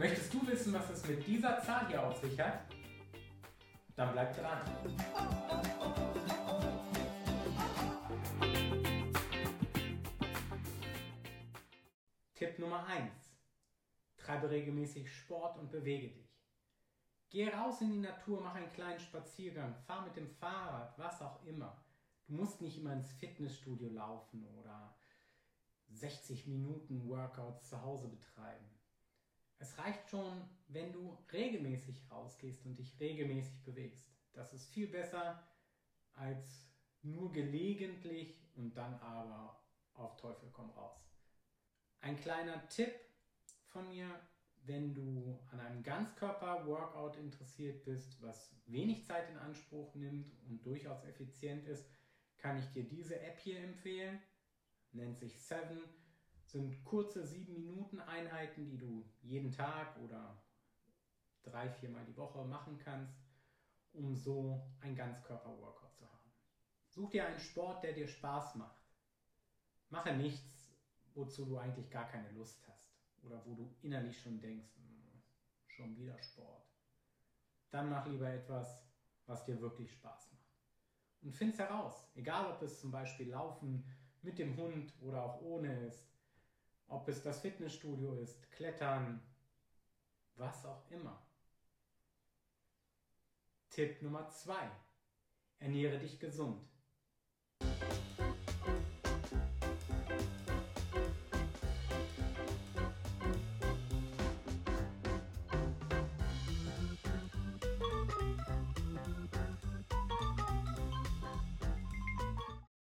Möchtest du wissen, was es mit dieser Zahl hier auf sich hat? Dann bleib dran. Tipp Nummer 1. Treibe regelmäßig Sport und bewege dich. Geh raus in die Natur, mach einen kleinen Spaziergang, fahr mit dem Fahrrad, was auch immer. Du musst nicht immer ins Fitnessstudio laufen oder 60 Minuten Workouts zu Hause betreiben. Es reicht schon, wenn du regelmäßig rausgehst und dich regelmäßig bewegst. Das ist viel besser als nur gelegentlich und dann aber auf Teufel komm raus. Ein kleiner Tipp von mir, wenn du an einem Ganzkörper-Workout interessiert bist, was wenig Zeit in Anspruch nimmt und durchaus effizient ist, kann ich dir diese App hier empfehlen. Nennt sich Seven. Sind kurze 7 Minuten Einheiten, die du jeden Tag oder drei, viermal die Woche machen kannst, um so ein Ganzkörper-Workout zu haben. Such dir einen Sport, der dir Spaß macht. Mache nichts, wozu du eigentlich gar keine Lust hast oder wo du innerlich schon denkst, hm, schon wieder Sport. Dann mach lieber etwas, was dir wirklich Spaß macht. Und find's heraus, egal ob es zum Beispiel Laufen mit dem Hund oder auch ohne ist, ob es das Fitnessstudio ist, Klettern, was auch immer. Tipp Nummer zwei: Ernähre dich gesund.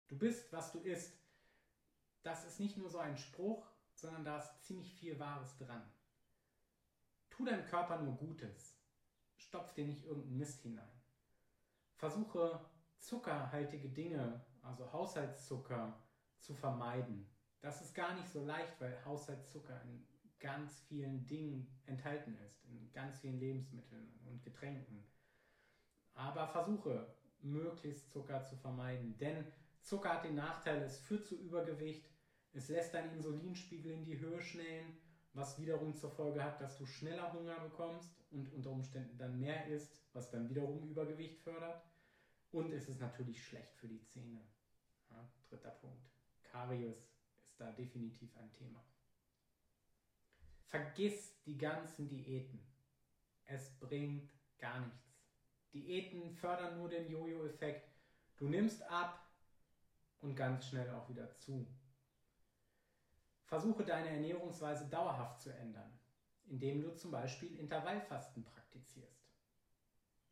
Du bist, was du isst. Das ist nicht nur so ein Spruch, sondern da ist ziemlich viel Wahres dran. Tu deinem Körper nur Gutes. Stopf dir nicht irgendeinen Mist hinein. Versuche zuckerhaltige Dinge, also Haushaltszucker, zu vermeiden. Das ist gar nicht so leicht, weil Haushaltszucker in ganz vielen Dingen enthalten ist, in ganz vielen Lebensmitteln und Getränken. Aber versuche möglichst Zucker zu vermeiden, denn Zucker hat den Nachteil, es führt zu Übergewicht, es lässt deinen Insulinspiegel in die Höhe schnellen, was wiederum zur Folge hat, dass du schneller Hunger bekommst und unter Umständen dann mehr isst, was dann wiederum Übergewicht fördert. Und es ist natürlich schlecht für die Zähne. Ja, dritter Punkt. Karies ist da definitiv ein Thema. Vergiss die ganzen Diäten. Es bringt gar nichts. Diäten fördern nur den Jojo-Effekt. Du nimmst ab, und ganz schnell auch wieder zu. Versuche deine Ernährungsweise dauerhaft zu ändern, indem du zum Beispiel Intervallfasten praktizierst.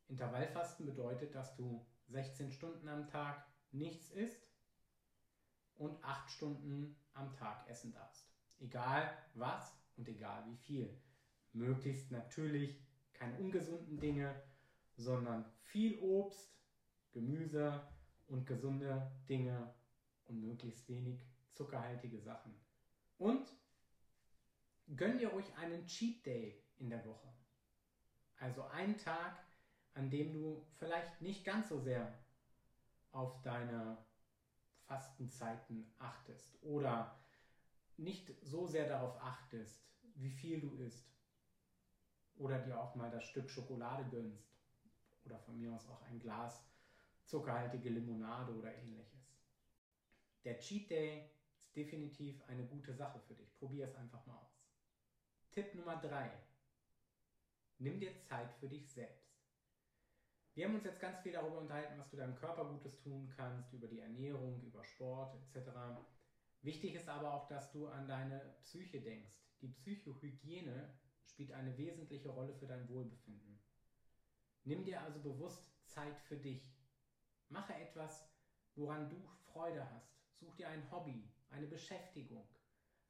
Intervallfasten bedeutet, dass du 16 Stunden am Tag nichts isst und 8 Stunden am Tag essen darfst. Egal was und egal wie viel. Möglichst natürlich keine ungesunden Dinge, sondern viel Obst, Gemüse und gesunde Dinge und möglichst wenig zuckerhaltige Sachen. Und gönn dir ruhig einen Cheat Day in der Woche. Also einen Tag, an dem du vielleicht nicht ganz so sehr auf deine Fastenzeiten achtest oder nicht so sehr darauf achtest, wie viel du isst oder dir auch mal das Stück Schokolade gönnst oder von mir aus auch ein Glas zuckerhaltige Limonade oder ähnliches der Cheat Day definitiv eine gute Sache für dich. Probier es einfach mal aus. Tipp Nummer 3. Nimm dir Zeit für dich selbst. Wir haben uns jetzt ganz viel darüber unterhalten, was du deinem Körper Gutes tun kannst, über die Ernährung, über Sport etc. Wichtig ist aber auch, dass du an deine Psyche denkst. Die Psychohygiene spielt eine wesentliche Rolle für dein Wohlbefinden. Nimm dir also bewusst Zeit für dich. Mache etwas, woran du Freude hast. Such dir ein Hobby, eine Beschäftigung.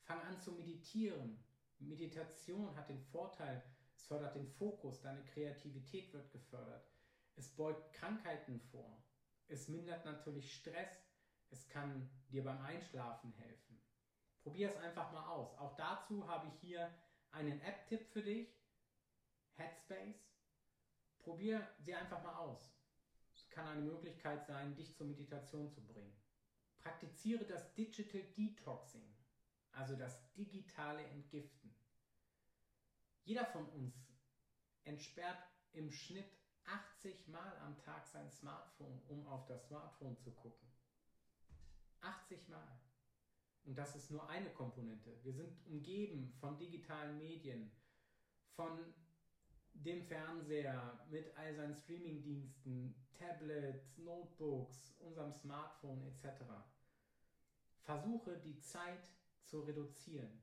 Fang an zu meditieren. Meditation hat den Vorteil, es fördert den Fokus, deine Kreativität wird gefördert. Es beugt Krankheiten vor. Es mindert natürlich Stress. Es kann dir beim Einschlafen helfen. Probier es einfach mal aus. Auch dazu habe ich hier einen App-Tipp für dich. Headspace. Probier sie einfach mal aus. Es kann eine Möglichkeit sein, dich zur Meditation zu bringen. Praktiziere das Digital Detoxing, also das digitale Entgiften. Jeder von uns entsperrt im Schnitt 80 Mal am Tag sein Smartphone, um auf das Smartphone zu gucken. 80 Mal. Und das ist nur eine Komponente. Wir sind umgeben von digitalen Medien, von dem Fernseher mit all seinen Streamingdiensten, Tablets, Notebooks, unserem Smartphone etc. Versuche die Zeit zu reduzieren.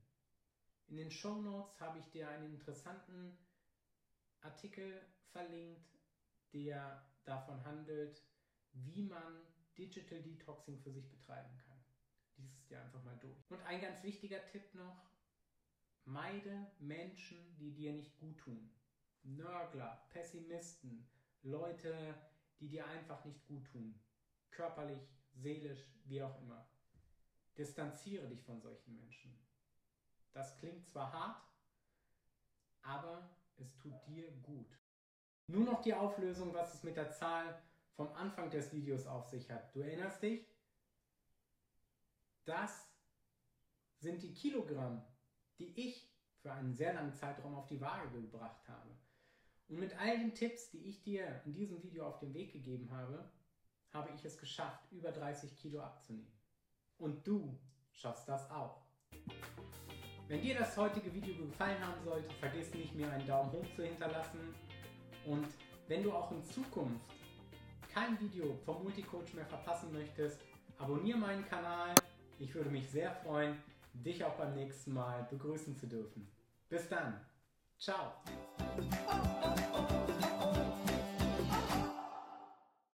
In den Show Notes habe ich dir einen interessanten Artikel verlinkt, der davon handelt, wie man Digital Detoxing für sich betreiben kann. Lies es dir einfach mal durch. Und ein ganz wichtiger Tipp noch, meide Menschen, die dir nicht gut tun. Nörgler, Pessimisten, Leute, die dir einfach nicht gut tun. Körperlich, seelisch, wie auch immer. Distanziere dich von solchen Menschen. Das klingt zwar hart, aber es tut dir gut. Nur noch die Auflösung, was es mit der Zahl vom Anfang des Videos auf sich hat. Du erinnerst dich? Das sind die Kilogramm, die ich für einen sehr langen Zeitraum auf die Waage gebracht habe. Und mit all den Tipps, die ich dir in diesem Video auf den Weg gegeben habe, habe ich es geschafft, über 30 Kilo abzunehmen. Und du schaffst das auch. Wenn dir das heutige Video gefallen haben sollte, vergiss nicht, mir einen Daumen hoch zu hinterlassen. Und wenn du auch in Zukunft kein Video vom Multicoach mehr verpassen möchtest, abonniere meinen Kanal. Ich würde mich sehr freuen, dich auch beim nächsten Mal begrüßen zu dürfen. Bis dann. Ciao.